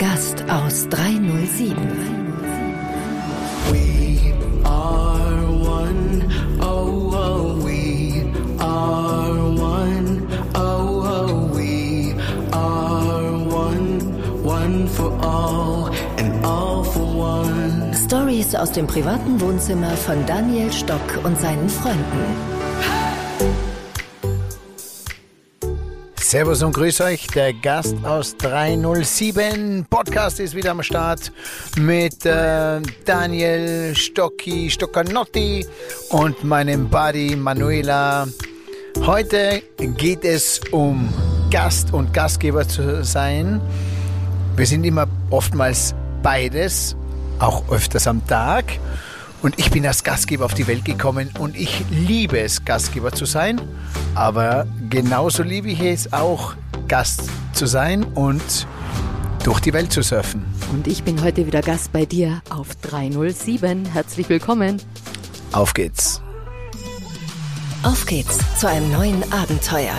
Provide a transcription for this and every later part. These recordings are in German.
Gast aus 307. We are one. Oh, oh, we are one. Oh, oh, we are one. One for all and all for one. Stories aus dem privaten Wohnzimmer von Daniel Stock und seinen Freunden. Servus und grüß euch, der Gast aus 307 Podcast ist wieder am Start mit äh, Daniel Stocki Stoccanotti und meinem Buddy Manuela. Heute geht es um Gast und Gastgeber zu sein. Wir sind immer oftmals beides, auch öfters am Tag. Und ich bin als Gastgeber auf die Welt gekommen und ich liebe es, Gastgeber zu sein. Aber genauso liebe ich es auch, Gast zu sein und durch die Welt zu surfen. Und ich bin heute wieder Gast bei dir auf 307. Herzlich willkommen. Auf geht's. Auf geht's zu einem neuen Abenteuer.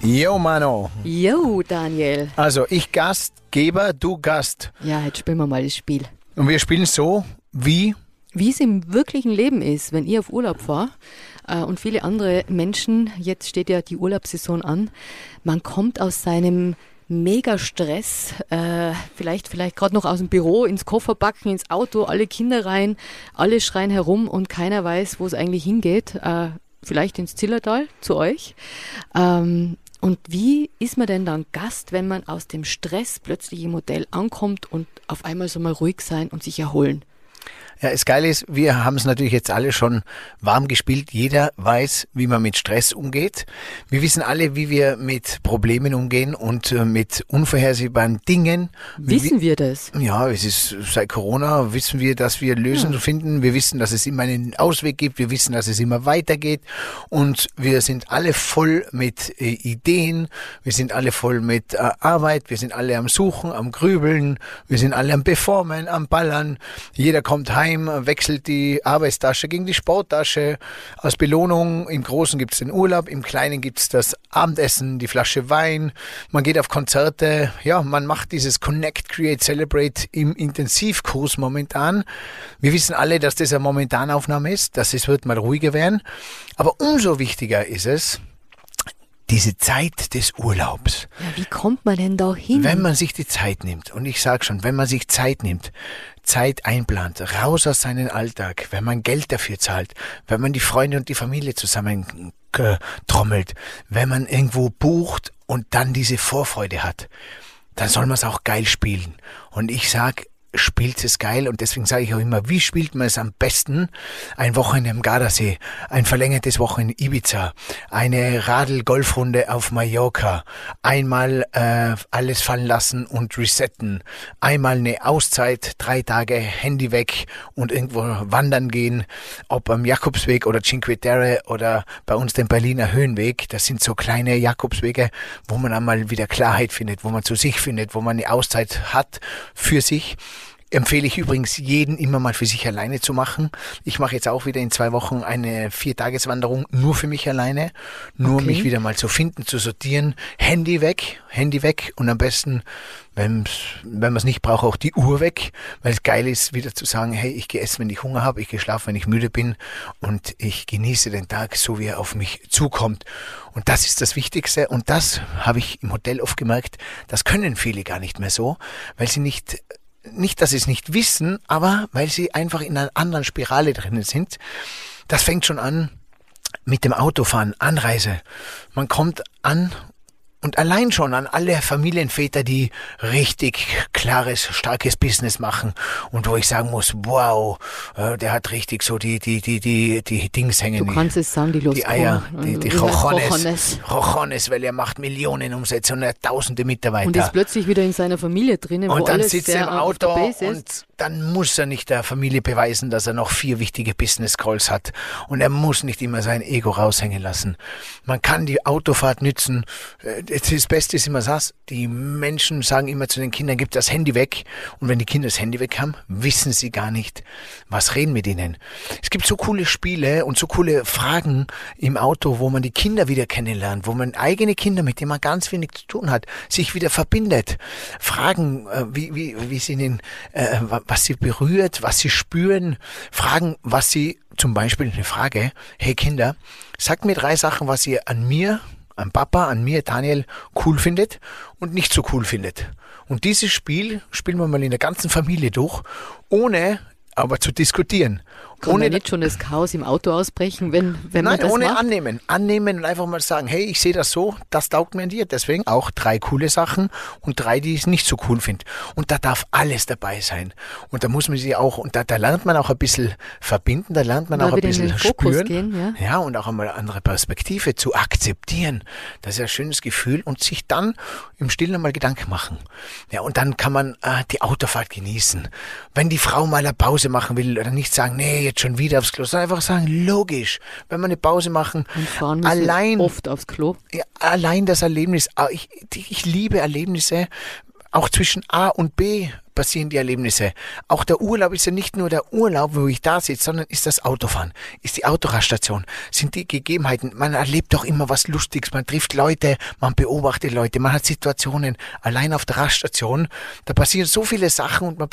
Yo, Mano. Yo, Daniel. Also ich Gastgeber, du Gast. Ja, jetzt spielen wir mal das Spiel. Und wir spielen so, wie Wie es im wirklichen Leben ist, wenn ich auf Urlaub fahre äh, und viele andere Menschen, jetzt steht ja die Urlaubssaison an, man kommt aus seinem Mega-Stress, äh, vielleicht, vielleicht gerade noch aus dem Büro, ins Kofferbacken, ins Auto, alle Kinder rein, alle schreien herum und keiner weiß, wo es eigentlich hingeht. Äh, vielleicht ins Zillertal zu euch. Ähm, und wie ist man denn dann Gast, wenn man aus dem Stress plötzlich im Hotel ankommt und auf einmal so mal ruhig sein und sich erholen? Ja, das Geile ist, wir haben es natürlich jetzt alle schon warm gespielt. Jeder weiß, wie man mit Stress umgeht. Wir wissen alle, wie wir mit Problemen umgehen und äh, mit unvorhersehbaren Dingen. Wissen wir das? Ja, es ist seit Corona wissen wir, dass wir Lösungen finden. Wir wissen, dass es immer einen Ausweg gibt. Wir wissen, dass es immer weitergeht. Und wir sind alle voll mit äh, Ideen. Wir sind alle voll mit äh, Arbeit. Wir sind alle am Suchen, am Grübeln. Wir sind alle am Performen, am Ballern. Jeder kommt heim, wechselt die Arbeitstasche gegen die Sporttasche. Als Belohnung im Großen gibt's den Urlaub, im Kleinen gibt's das Abendessen, die Flasche Wein. Man geht auf Konzerte. Ja, man macht dieses Connect, Create, Celebrate im Intensivkurs momentan. Wir wissen alle, dass das eine Momentanaufnahme ist, dass es wird mal ruhiger werden. Aber umso wichtiger ist es, diese Zeit des Urlaubs. Ja, wie kommt man denn da hin? Wenn man sich die Zeit nimmt, und ich sage schon, wenn man sich Zeit nimmt, Zeit einplant, raus aus seinem Alltag, wenn man Geld dafür zahlt, wenn man die Freunde und die Familie zusammen trommelt, wenn man irgendwo bucht und dann diese Vorfreude hat, dann soll man es auch geil spielen. Und ich sag, spielt es geil und deswegen sage ich auch immer, wie spielt man es am besten? Ein Wochenende am Gardasee, ein verlängertes Wochenende in Ibiza, eine Radl-Golfrunde auf Mallorca, einmal äh, alles fallen lassen und resetten, einmal eine Auszeit, drei Tage Handy weg und irgendwo wandern gehen, ob am Jakobsweg oder Cinque Terre oder bei uns den Berliner Höhenweg. Das sind so kleine Jakobswege, wo man einmal wieder Klarheit findet, wo man zu sich findet, wo man eine Auszeit hat für sich empfehle ich übrigens jeden immer mal für sich alleine zu machen. Ich mache jetzt auch wieder in zwei Wochen eine Viertageswanderung nur für mich alleine, nur Okay. mich wieder mal zu finden, zu sortieren, Handy weg, Handy weg und am besten, wenn man es nicht braucht, auch die Uhr weg, weil es geil ist, wieder zu sagen, hey, ich gehe essen, wenn ich Hunger habe, ich gehe schlafen, wenn ich müde bin und ich genieße den Tag so, wie er auf mich zukommt. Und das ist das Wichtigste und das habe ich im Hotel oft gemerkt, das können viele gar nicht mehr so, weil sie nicht nicht, dass sie es nicht wissen, aber weil sie einfach in einer anderen Spirale drinnen sind. Das fängt schon an mit dem Autofahren, Anreise. Man kommt an und allein schon an alle Familienväter, die richtig klares, starkes Business machen und wo ich sagen muss, wow, äh, der hat richtig so die, die, die, die, die Dings hängen. Du kannst es sagen, die Los die Eier, die, die Rochones. Rochones, weil er macht Millionen Umsätze und er hat tausende Mitarbeiter. Und ist plötzlich wieder in seiner Familie drinnen, wo Und dann alles sitzt er im Auto und dann muss er nicht der Familie beweisen, dass er noch vier wichtige Business Calls hat. Und er muss nicht immer sein Ego raushängen lassen. Man kann die Autofahrt nützen. Das Beste ist immer das, die Menschen sagen immer zu den Kindern, gib das Handy weg. Und wenn die Kinder das Handy weg haben, wissen sie gar nicht, was reden mit ihnen. Es gibt so coole Spiele und so coole Fragen im Auto, wo man die Kinder wieder kennenlernt, wo man eigene Kinder, mit denen man ganz wenig zu tun hat, sich wieder verbindet. Fragen, äh, wie, wie, wie sie ihnen, äh, wa- was sie berührt, was sie spüren. Fragen, was sie, zum Beispiel eine Frage, hey Kinder, sagt mir drei Sachen, was ihr an mir, an Papa, an mir, Daniel, cool findet und nicht so cool findet. Und dieses Spiel spielen wir mal in der ganzen Familie durch, ohne aber zu diskutieren. Kann ohne man nicht schon das Chaos im Auto ausbrechen, wenn, wenn man Nein, das ohne macht? annehmen. Annehmen und einfach mal sagen, hey, ich sehe das so, das taugt mir an dir. Deswegen auch drei coole Sachen und drei, die ich nicht so cool finde. Und da darf alles dabei sein. Und da muss man sich auch, und da, da lernt man auch ein bisschen verbinden, da lernt man Da auch ein bisschen spüren. gehen, ja. ja, und auch einmal eine andere Perspektive zu akzeptieren. Das ist ein schönes Gefühl und sich dann im Stillen mal Gedanken machen. Ja, und dann kann man äh, die Autofahrt genießen. Wenn die Frau mal eine Pause machen will oder nicht sagen, nee, jetzt schon wieder aufs Klo, sondern einfach sagen, logisch, wenn wir eine Pause machen, Und fahren müssen allein, oft aufs Klo. ja, allein das Erlebnis, ich, ich liebe Erlebnisse, auch zwischen A und B passieren die Erlebnisse. Auch der Urlaub ist ja nicht nur der Urlaub, wo ich da sitze, sondern ist das Autofahren, ist die Autoraststation, sind die Gegebenheiten. Man erlebt doch immer was Lustiges, man trifft Leute, man beobachtet Leute, man hat Situationen. Allein auf der Raststation, da passieren so viele Sachen und man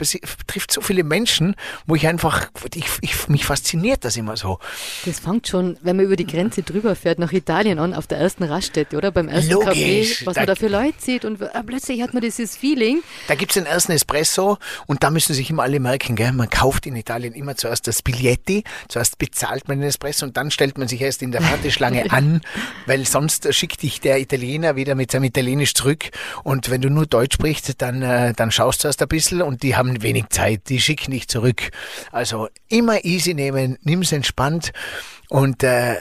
trifft so viele Menschen, wo ich einfach, ich, ich, mich fasziniert das immer so. Das fängt schon, wenn man über die Grenze drüber fährt, nach Italien an, auf der ersten Raststätte, oder? Beim ersten Logisch. Café, was Da- man da für Leute sieht. Und äh, plötzlich hat man dieses Feeling. Da gibt's den ersten Espresso und da müssen sich immer alle merken, gell? man kauft in Italien immer zuerst das Biglietti, zuerst bezahlt man den Espresso und dann stellt man sich erst in der Warteschlange an, weil sonst schickt dich der Italiener wieder mit seinem Italienisch zurück und wenn du nur Deutsch sprichst, dann, äh, dann schaust du erst ein bisschen und die haben wenig Zeit, die schicken dich zurück. Also immer easy nehmen, nimm's entspannt und äh,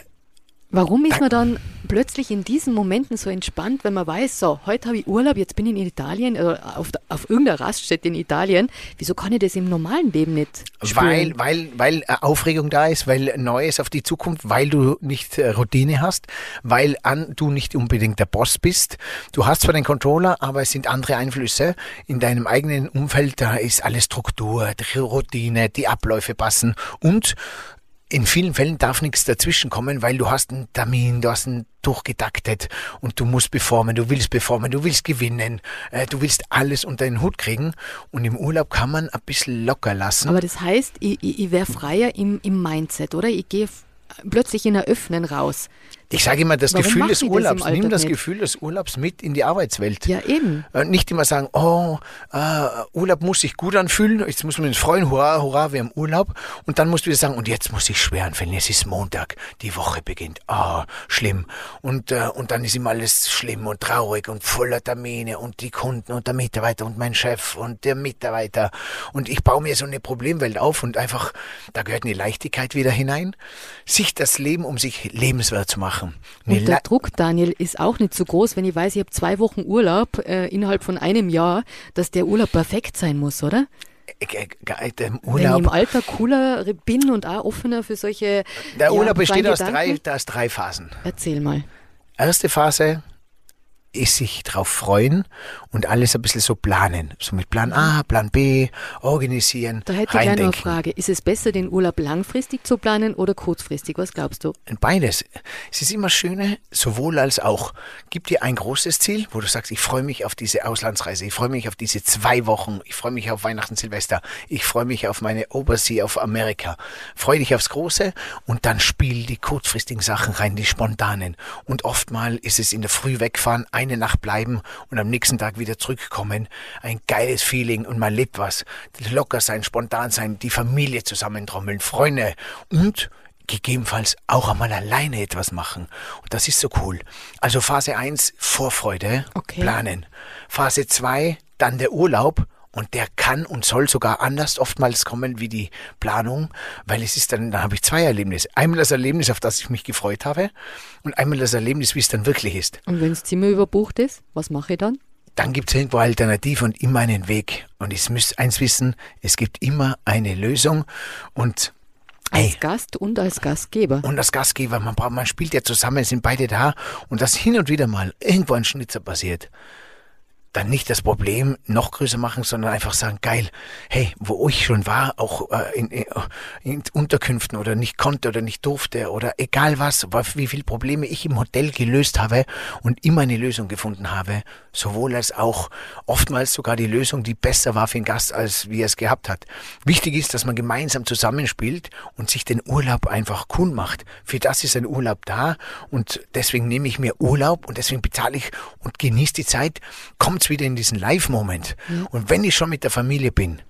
Warum ist man dann plötzlich in diesen Momenten so entspannt, wenn man weiß, so, heute habe ich Urlaub, jetzt bin ich in Italien oder auf, auf irgendeiner Raststätte in Italien. Wieso kann ich das im normalen Leben nicht spüren? Weil, weil, weil äh, Aufregung da ist, weil Neues auf die Zukunft, weil du nicht äh, Routine hast, weil an, du nicht unbedingt der Boss bist. Du hast zwar den Controller, aber es sind andere Einflüsse. In deinem eigenen Umfeld, da ist alles Struktur, die Routine, die Abläufe passen und in vielen Fällen darf nichts dazwischen kommen, weil du hast einen Termin, du hast einen durchgetaktet und du musst performen, du willst performen, du willst gewinnen, äh, du willst alles unter den Hut kriegen und im Urlaub kann man ein bisschen locker lassen. Aber das heißt, ich, ich, ich wäre freier im, im Mindset, oder? Ich gehe plötzlich in ein Öffnen raus. Ich sage immer, das Warum Gefühl des die das im Urlaubs, nimm das nicht? Gefühl des Urlaubs mit in die Arbeitswelt. Ja, eben. Äh, Nicht immer sagen, oh, äh, Urlaub muss sich gut anfühlen, jetzt muss man uns freuen, hurra, hurra, wir haben Urlaub. Und dann musst du wieder sagen, und jetzt muss ich schwer anfühlen, es ist Montag, die Woche beginnt, ah, schlimm. Und, äh, und dann ist immer alles schlimm und traurig und voller Termine und die Kunden und der Mitarbeiter und mein Chef und der Mitarbeiter. Und ich baue mir so eine Problemwelt auf und einfach, da gehört eine Leichtigkeit wieder hinein, sich das Leben um sich lebenswert zu machen. Eine Und der Druck, Daniel, ist auch nicht so groß, wenn ich weiß, ich habe zwei Wochen Urlaub äh, innerhalb von einem Jahr, dass der Urlaub perfekt sein muss, oder? äh, äh, äh, Wenn ich im Alter cooler bin und auch offener für solche. Der ja, Urlaub besteht freien aus drei, aus drei Phasen. Erzähl mal. Erste Phase ist sich drauf freuen und alles ein bisschen so planen. So mit Plan A, Plan B, organisieren. Da hätte ich gleich noch eine. Frage. Ist es besser, den Urlaub langfristig zu planen oder kurzfristig? Was glaubst du? Beides. Es ist immer schöner, sowohl als auch. Gib dir ein großes Ziel, wo du sagst, ich freue mich auf diese Auslandsreise, ich freue mich auf diese zwei Wochen, ich freue mich auf Weihnachten, Silvester, ich freue mich auf meine Oversea, auf Amerika. Freue dich aufs Große und dann spiel die kurzfristigen Sachen rein, die spontanen. Und oftmal ist es in der Früh wegfahren, eine Nacht bleiben und am nächsten Tag wieder zurückkommen. Ein geiles Feeling und man lebt was. Locker sein, spontan sein, die Familie zusammentrommeln, Freunde und gegebenenfalls auch einmal alleine etwas machen. Und das ist so cool. Also Phase 1, Vorfreude, Okay. planen. Phase 2, dann der Urlaub. Und der kann und soll sogar anders oftmals kommen wie die Planung, weil es ist dann, da habe ich zwei Erlebnisse. Einmal das Erlebnis, auf das ich mich gefreut habe, und einmal das Erlebnis, wie es dann wirklich ist. Und wenn das Zimmer überbucht ist, was mache ich dann? Dann gibt es irgendwo Alternative und immer einen Weg. Und ich müsst eins wissen, es gibt immer eine Lösung und Als Hey. Gast und als Gastgeber. und als Gastgeber, man, braucht, man spielt ja zusammen, sind beide da und dass hin und wieder mal irgendwo ein Schnitzer passiert, dann nicht das Problem noch größer machen, sondern einfach sagen, geil, hey, wo ich schon war, auch äh, in, in, Unterkünften oder nicht konnte oder nicht durfte oder egal was, wie viele Probleme ich im Hotel gelöst habe und immer eine Lösung gefunden habe, sowohl als auch oftmals sogar die Lösung, die besser war für den Gast, als wie er es gehabt hat. Wichtig ist, dass man gemeinsam zusammenspielt und sich den Urlaub einfach cool macht. Für das ist ein Urlaub da und deswegen nehme ich mir Urlaub und deswegen bezahle ich und genieße die Zeit, kommt's wieder in diesen Live-Moment. Und wenn ich schon mit der Familie bin,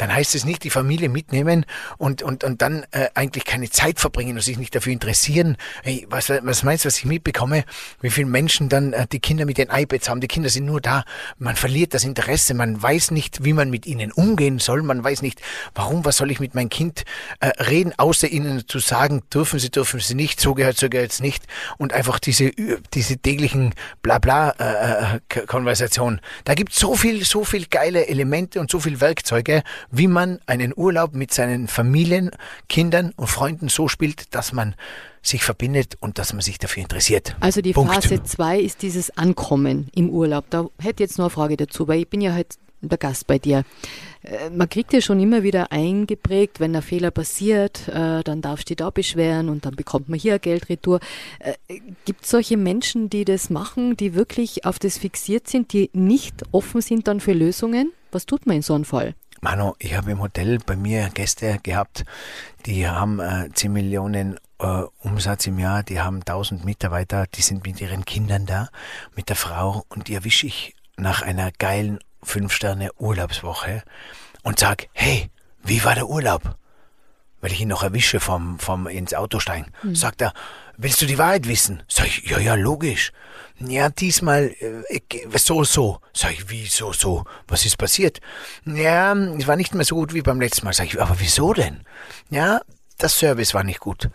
dann heißt es nicht die Familie mitnehmen und, und, und dann äh, eigentlich keine Zeit verbringen und sich nicht dafür interessieren. Hey, was, was meinst du, was ich mitbekomme? Wie viele Menschen dann äh, die Kinder mit den iPads haben? Die Kinder sind nur da. Man verliert das Interesse. Man weiß nicht, wie man mit ihnen umgehen soll. Man weiß nicht, warum, was soll ich mit meinem Kind äh, reden, außer ihnen zu sagen, dürfen sie, dürfen sie nicht, so gehört, so gehört es nicht. Und einfach diese, diese täglichen Blabla-Konversationen. da gibt so viel, so viel geile Elemente und so viel Werkzeuge, wie man einen Urlaub mit seinen Familien, Kindern und Freunden so spielt, dass man sich verbindet und dass man sich dafür interessiert. Also die Punkt. Phase 2 ist dieses Ankommen im Urlaub. Da hätte ich jetzt noch eine Frage dazu, weil ich bin ja halt der Gast bei dir. Äh, Man kriegt ja schon immer wieder eingeprägt, wenn ein Fehler passiert, äh, dann darfst du dich da beschweren und dann bekommt man hier Geld retour. Gibt es solche Menschen, die das machen, die wirklich auf das fixiert sind, die nicht offen sind dann für Lösungen? Was tut man in so einem Fall? Manu, ich habe im Hotel bei mir Gäste gehabt, die haben äh, 10 Millionen äh, Umsatz im Jahr, die haben 1000 Mitarbeiter, die sind mit ihren Kindern da, mit der Frau und die erwische ich nach einer geilen 5-Sterne-Urlaubswoche und sag, hey, wie war der Urlaub? Weil ich ihn noch erwische vom, vom ins Auto steigen. Sagt er, willst du die Wahrheit wissen? Sag ich, ja, ja, logisch. Ja, diesmal äh, so, so. Sag ich, wie so, so? Was ist passiert? Ja, es war nicht mehr so gut wie beim letzten Mal. Sag ich, aber wieso denn? Ja, das Service war nicht gut.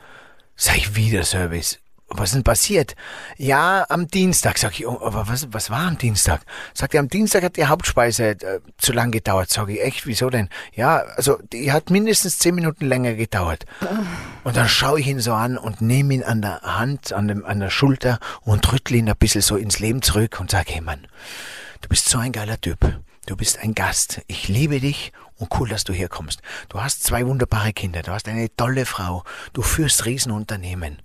Sag ich, wie der Service? Was ist denn passiert? Ja, am Dienstag. Sag ich, oh, aber was, was war am Dienstag? Sagt er, am Dienstag hat die Hauptspeise äh, zu lang gedauert. Sag ich, echt, wieso denn? Ja, also die hat mindestens zehn Minuten länger gedauert. Und dann schaue ich ihn so an und nehme ihn an der Hand, an, dem, an der Schulter und rüttle ihn ein bisschen so ins Leben zurück und sage, hey Mann, du bist so ein geiler Typ. Du bist ein Gast. Ich liebe dich und cool, dass du hier kommst. Du hast zwei wunderbare Kinder. Du hast eine tolle Frau. Du führst Riesenunternehmen.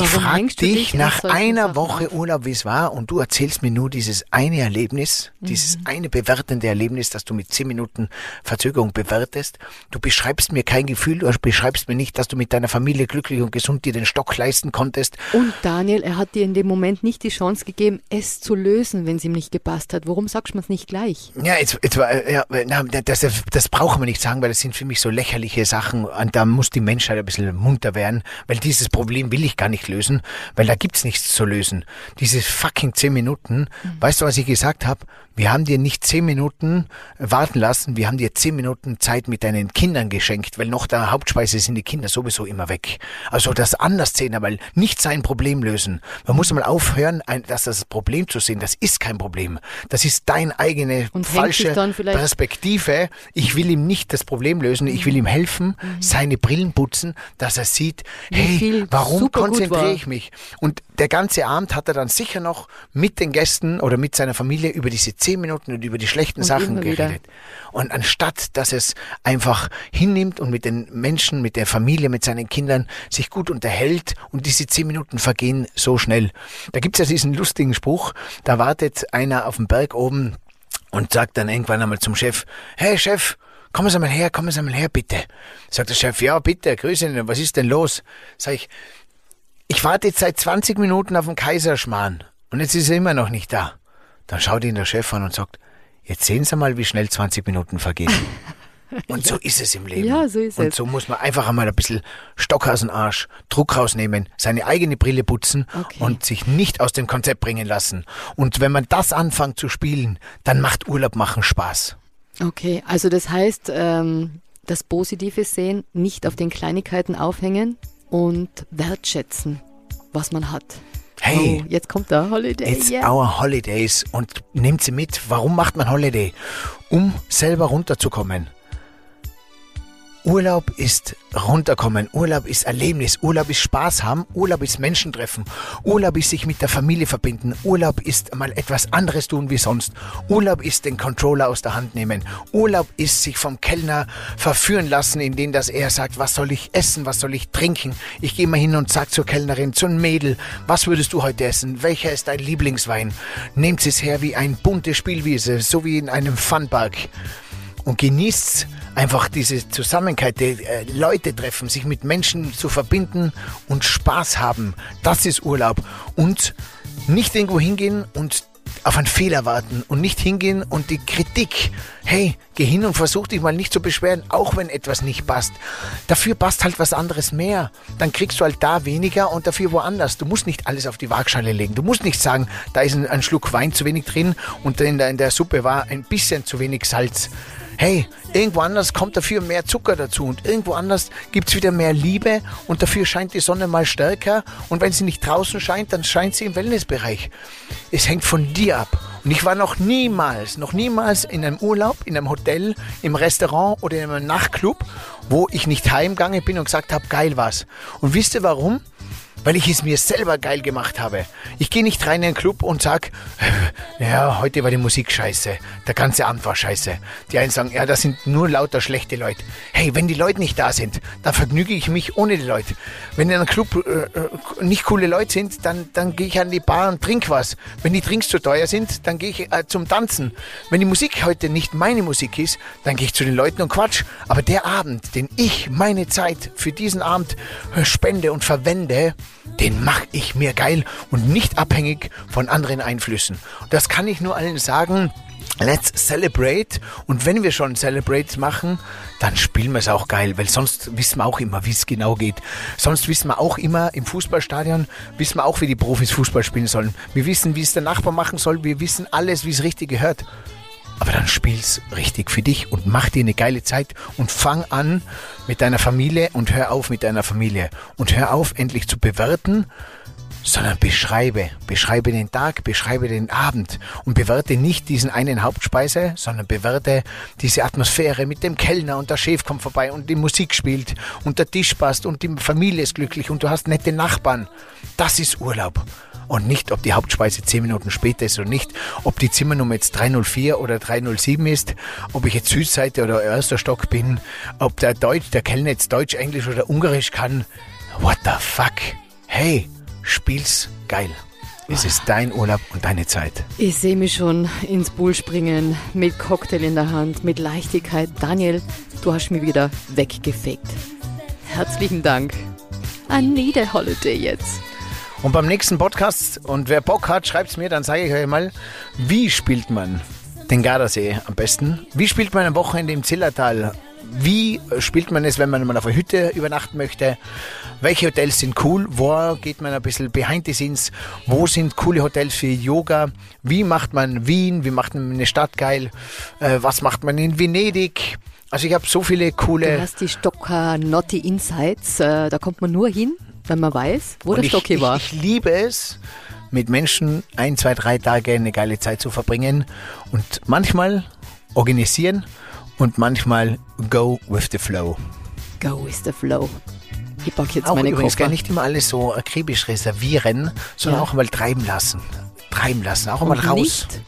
Ich frage dich nach einer Woche Urlaub, wie es war, und du erzählst mir nur dieses eine Erlebnis, dieses eine bewertende Erlebnis, das du mit zehn Minuten Verzögerung bewertest. Du beschreibst mir kein Gefühl, du beschreibst mir nicht, dass du mit deiner Familie glücklich und gesund dir den Stock leisten konntest. Und Daniel, er hat dir in dem Moment nicht die Chance gegeben, es zu lösen, wenn es ihm nicht gepasst hat. Warum sagst du es nicht gleich? Ja, jetzt, jetzt ja, das, das brauchen wir nicht sagen, weil das sind für mich so lächerliche Sachen und da muss die Menschheit ein bisschen munter werden, weil dieses Problem will ich gar nicht lösen, weil da gibt's nichts zu lösen. Diese fucking zehn Minuten, weißt du, was ich gesagt habe? Wir haben dir nicht zehn Minuten warten lassen, wir haben dir zehn Minuten Zeit mit deinen Kindern geschenkt, weil noch der Hauptspeise sind die Kinder sowieso immer weg. Also das anders sehen, weil nicht sein Problem lösen. Man muss mal aufhören, ein, dass das Problem zu sehen, das ist kein Problem. Das ist dein eigene Und falsche Perspektive. Ich will ihm nicht das Problem lösen, ich will ihm helfen, seine Brillen putzen, dass er sieht, Mhm. Wie hey, warum super war. ich mich? Und der ganze Abend hat er dann sicher noch mit den Gästen oder mit seiner Familie über diese zehn Minuten und über die schlechten Und Sachen geredet. Und anstatt, dass es einfach hinnimmt und mit den Menschen, mit der Familie, mit seinen Kindern sich gut unterhält und diese zehn Minuten vergehen so schnell. Da gibt's ja diesen lustigen Spruch, da wartet einer auf dem Berg oben und sagt dann irgendwann einmal zum Chef, hey Chef, kommen Sie mal her, kommen Sie mal her, bitte. Sagt der Chef, ja, bitte, grüße Ihnen, was ist denn los? Sag ich, ich warte jetzt seit 20 Minuten auf den Kaiserschmarrn und jetzt ist er immer noch nicht da. Dann schaut ihn der Chef an und sagt, jetzt sehen Sie mal, wie schnell 20 Minuten vergehen. Und so ist es im Leben. Ja, so ist und es. so muss man einfach einmal ein bisschen Stock aus dem Arsch, Druck rausnehmen, seine eigene Brille putzen Okay. und sich nicht aus dem Konzept bringen lassen. Und wenn man das anfängt zu spielen, dann macht Urlaub machen Spaß. Okay, also das heißt, ähm, das Positive sehen, nicht auf den Kleinigkeiten aufhängen und wertschätzen, was man hat. Hey, Oh, jetzt kommt der Holiday. It's yeah. our holidays und nehmt sie mit. Warum macht man Holiday? Um selber runterzukommen. Urlaub ist runterkommen, Urlaub ist Erlebnis, Urlaub ist Spaß haben, Urlaub ist Menschen treffen, Urlaub ist sich mit der Familie verbinden, Urlaub ist mal etwas anderes tun wie sonst, Urlaub ist den Controller aus der Hand nehmen, Urlaub ist sich vom Kellner verführen lassen, indem dass er sagt, was soll ich essen, was soll ich trinken. Ich gehe mal hin und sag zur Kellnerin, zu einem Mädel, was würdest du heute essen? Welcher ist dein Lieblingswein? Nehmt es her wie ein bunte Spielwiese, so wie in einem Funpark und genießt einfach diese Zusammenhalt, die äh, Leute treffen, sich mit Menschen zu verbinden und Spaß haben. Das ist Urlaub. Und nicht irgendwo hingehen und auf einen Fehler warten und nicht hingehen und die Kritik, hey, geh hin und versuch dich mal nicht zu beschweren, auch wenn etwas nicht passt. Dafür passt halt was anderes mehr. Dann kriegst du halt da weniger und dafür woanders. Du musst nicht alles auf die Waagschale legen. Du musst nicht sagen, da ist ein, ein Schluck Wein zu wenig drin und in der, in der Suppe war ein bisschen zu wenig Salz. Hey, irgendwo anders kommt dafür mehr Zucker dazu und irgendwo anders gibt's wieder mehr Liebe und dafür scheint die Sonne mal stärker und wenn sie nicht draußen scheint, dann scheint sie im Wellnessbereich. Es hängt von dir ab. Und ich war noch niemals, noch niemals in einem Urlaub, in einem Hotel, im Restaurant oder in einem Nachtclub, wo ich nicht heimgegangen bin und gesagt habe, geil was. Und wisst ihr warum? Weil ich es mir selber geil gemacht habe. Ich gehe nicht rein in einen Club und sag, ja, heute war die Musik scheiße, der ganze Abend war scheiße. Die einen sagen, ja, das sind nur lauter schlechte Leute. Hey, wenn die Leute nicht da sind, dann vergnüge ich mich ohne die Leute. Wenn in einem Club äh, äh, nicht coole Leute sind, dann, dann gehe ich an die Bar und trink was. Wenn die Drinks zu teuer sind, dann gehe ich äh, zum Tanzen. Wenn die Musik heute nicht meine Musik ist, dann gehe ich zu den Leuten und quatsch. Aber der Abend, den ich meine Zeit für diesen Abend äh, spende und verwende, den mache ich mir geil und nicht abhängig von anderen Einflüssen. Das kann ich nur allen sagen. Let's celebrate. Und wenn wir schon Celebrate machen, dann spielen wir es auch geil, weil sonst wissen wir auch immer, wie es genau geht. Sonst wissen wir auch immer im Fußballstadion, wissen wir auch, wie die Profis Fußball spielen sollen. Wir wissen, wie es der Nachbar machen soll. Wir wissen alles, wie es richtig gehört. Aber dann spiel's richtig für dich und mach dir eine geile Zeit und fang an mit deiner Familie und hör auf mit deiner Familie. Und hör auf, endlich zu bewerten, sondern beschreibe. Beschreibe den Tag, beschreibe den Abend und bewerte nicht diesen einen Hauptspeise, sondern bewerte diese Atmosphäre mit dem Kellner und der Chef kommt vorbei und die Musik spielt und der Tisch passt und die Familie ist glücklich und du hast nette Nachbarn. Das ist Urlaub und nicht, ob die Hauptspeise 10 Minuten später ist oder nicht, ob die Zimmernummer jetzt 304 oder 307 ist, ob ich jetzt Südseite oder erster Stock bin, ob der Deutsch, der Kellner jetzt Deutsch, Englisch oder Ungarisch kann. What the fuck? Hey, spiel's geil. Es ist dein Urlaub und deine Zeit. Ich sehe mich schon ins Pool springen, mit Cocktail in der Hand, mit Leichtigkeit. Daniel, du hast mich wieder weggefegt. Herzlichen Dank. I need a holiday jetzt. Und beim nächsten Podcast, und wer Bock hat, schreibt's mir, dann sage ich euch mal, wie spielt man den Gardasee am besten? Wie spielt man am Wochenende im Zillertal? Wie spielt man es, wenn man mal auf einer Hütte übernachten möchte? Welche Hotels sind cool? Wo geht man ein bisschen behind the scenes? Wo sind coole Hotels für Yoga? Wie macht man Wien? Wie macht man eine Stadt geil? Äh, was macht man in Venedig? Also ich habe so viele Du coole... hast die Stocker Naughty Insights. Äh, da kommt man nur hin, wenn man weiß, wo Und der ich, Stocki ich, war. ich liebe es, mit Menschen ein, zwei, drei Tage eine geile Zeit zu verbringen und manchmal organisieren und manchmal go with the flow. Go with the flow. Ich pack jetzt Auch meine übrigens Koffer. gar nicht immer alles so akribisch reservieren, sondern Ja. auch mal treiben lassen. Treiben lassen, auch und mal raus. nicht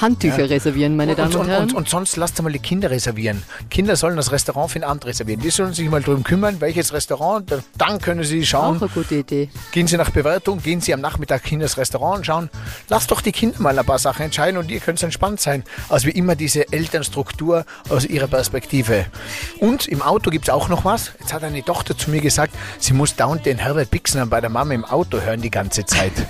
Handtücher reservieren, meine Damen und, und, Herren. und, und sonst lasst mal die Kinder reservieren. Kinder sollen das Restaurant für den Abend reservieren. Die sollen sich mal drum kümmern, welches Restaurant. Da- Dann können sie auch schauen, eine gute Idee. Gehen Sie nach Bewertung, gehen Sie am Nachmittag hin ins Restaurant und schauen. Lasst doch die Kinder mal ein paar Sachen entscheiden und ihr könnt entspannt sein. Also wie immer diese Elternstruktur aus ihrer Perspektive. Und im Auto gibt es auch noch was. Jetzt hat eine Tochter zu mir gesagt, sie muss dauernd den Herbert Bixner bei der Mama im Auto hören die ganze Zeit.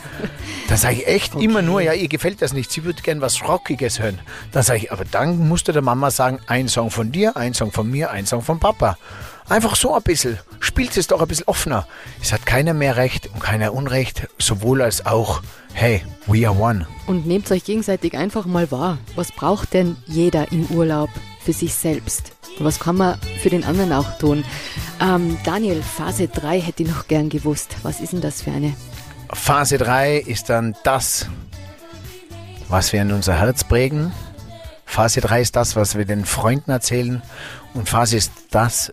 Da sage ich echt immer nur, ja, ihr gefällt das nicht. Sie würde gern was Rockiges hören. Dann sage ich, aber dann musst du der Mama sagen, ein Song von dir, ein Song von mir, ein Song von Papa. Einfach so ein bisschen. Spielt es doch ein bisschen offener. Es hat keiner mehr Recht und keiner Unrecht, sowohl als auch, hey, we are one. Und nehmt euch gegenseitig einfach mal wahr. Was braucht denn jeder im Urlaub für sich selbst? Und was kann man für den anderen auch tun? Ähm, Daniel, Phase 3 hätte ich noch gern gewusst. Was ist denn das für eine? Phase 3 ist dann das, was wir in unser Herz prägen. Phase 3 ist das, was wir den Freunden erzählen. Und Phase ist das,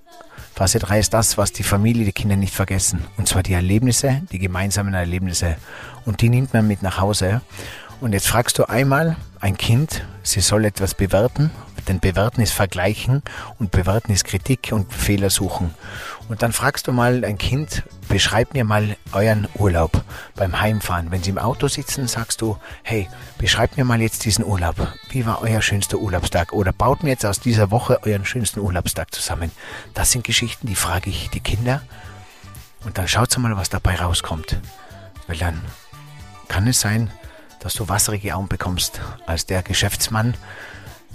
Phase 3 ist das, was die Familie, die Kinder nicht vergessen. Und zwar die Erlebnisse, die gemeinsamen Erlebnisse. Und die nimmt man mit nach Hause. Und jetzt fragst du einmal ein Kind, sie soll etwas bewerten, denn bewerten vergleichen und bewerten und Fehler suchen. Und dann fragst du mal ein Kind, beschreib mir mal euren Urlaub beim Heimfahren. Wenn sie im Auto sitzen, sagst du, hey, beschreib mir mal jetzt diesen Urlaub. Wie war euer schönster Urlaubstag? Oder baut mir jetzt aus dieser Woche euren schönsten Urlaubstag zusammen. Das sind Geschichten, die frage ich die Kinder. Und dann schaut mal, was dabei rauskommt. Weil dann kann es sein, dass du wasserige Augen bekommst als der Geschäftsmann,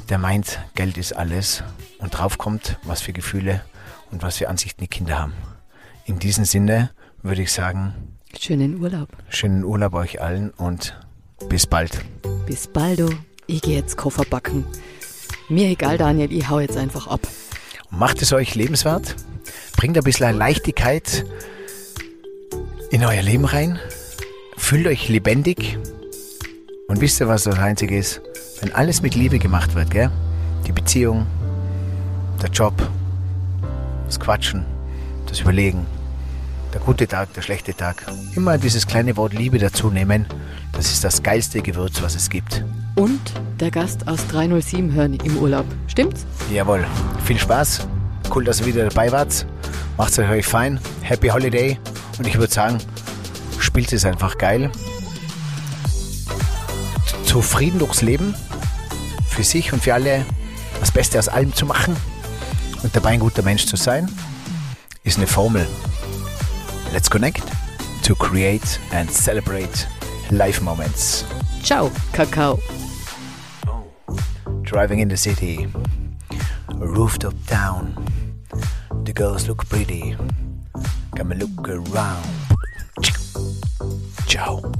der meint, Geld ist alles und drauf kommt, was für Gefühle und was für Ansichten die Kinder haben. In diesem Sinne würde ich sagen, schönen Urlaub. Schönen Urlaub euch allen und bis bald. Bis baldo. Ich gehe jetzt Koffer backen. Mir egal, Daniel, ich hau jetzt einfach ab. Macht es euch lebenswert? Bringt ein bisschen Leichtigkeit in euer Leben rein? Fühlt euch lebendig? Und wisst ihr, was das Einzige ist? Wenn alles mit Liebe gemacht wird, gell? Die Beziehung, der Job, das Quatschen, das Überlegen, der gute Tag, der schlechte Tag. Immer dieses kleine Wort Liebe dazu nehmen. Das ist das geilste Gewürz, was es gibt. Und der Gast aus 307 hören im Urlaub. Stimmt's? Jawohl. Viel Spaß. Cool, dass ihr wieder dabei wart. Macht's euch fein. Happy Holiday. Und ich würde sagen, spielt es einfach geil zufrieden durchs Leben, für sich und für alle das Beste aus allem zu machen und dabei ein guter Mensch zu sein, ist eine Formel. Let's connect to create and celebrate life moments. Ciao, Kakao. Driving in the city, rooftop town. The girls look pretty. Come and look around. Ciao.